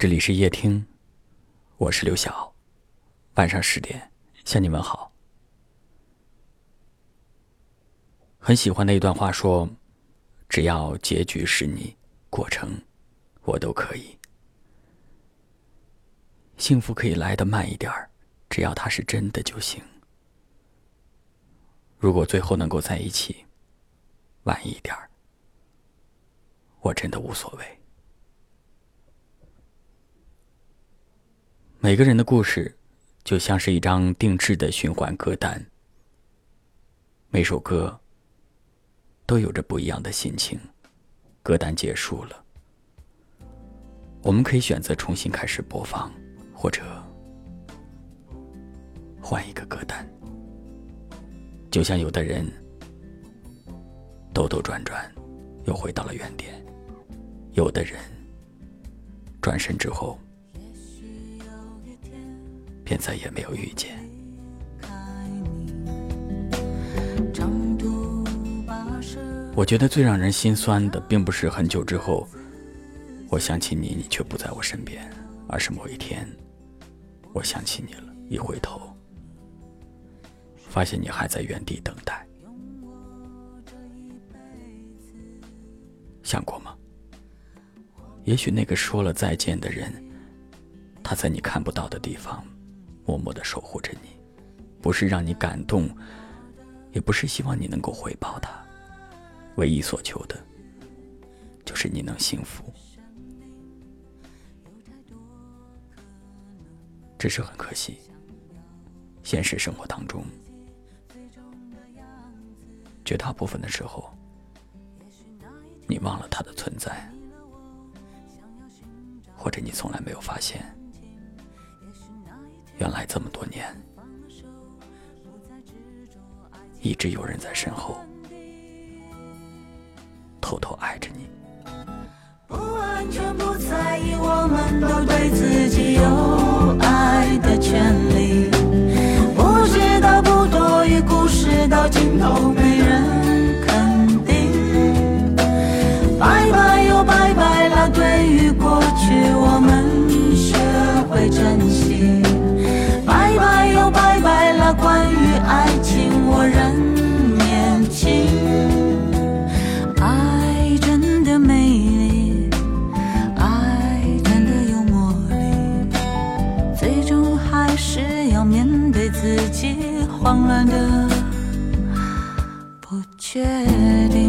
这里是夜听，我是刘晓。晚上十点向你们好。很喜欢的一段话说：“只要结局是你，过程我都可以。幸福可以来得慢一点儿，只要它是真的就行。如果最后能够在一起，晚一点儿，我真的无所谓。”每个人的故事，就像是一张定制的循环歌单。每首歌都有着不一样的心情。歌单结束了，我们可以选择重新开始播放，或者换一个歌单。就像有的人兜兜转转，又回到了原点；有的人转身之后。便再也没有遇见。我觉得最让人心酸的，并不是很久之后，我想起你，你却不在我身边，而是某一天，我想起你了，一回头，发现你还在原地等待。想过吗？也许那个说了再见的人，他在你看不到的地方。默默的守护着你，不是让你感动，也不是希望你能够回报他，唯一所求的，就是你能幸福。只是很可惜，现实生活当中，绝大部分的时候，你忘了他的存在，或者你从来没有发现。原来这么多年，一直有人在身后偷偷爱着你。不安全，不在意，我们都对自己有爱的权利。不知道，不多余，故事到尽头乱的不确定。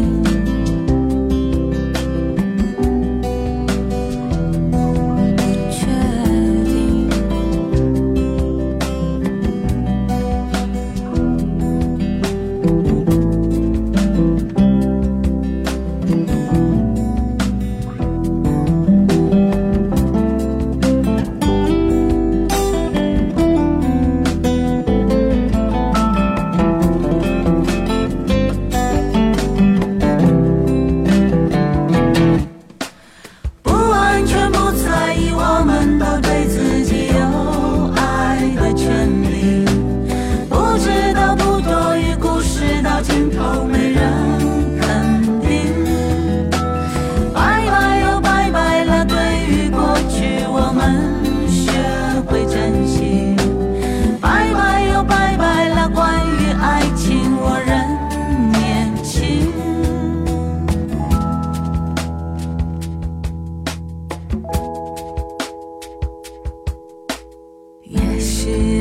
she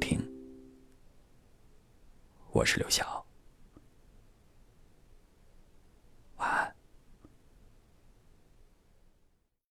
听，我是刘晓。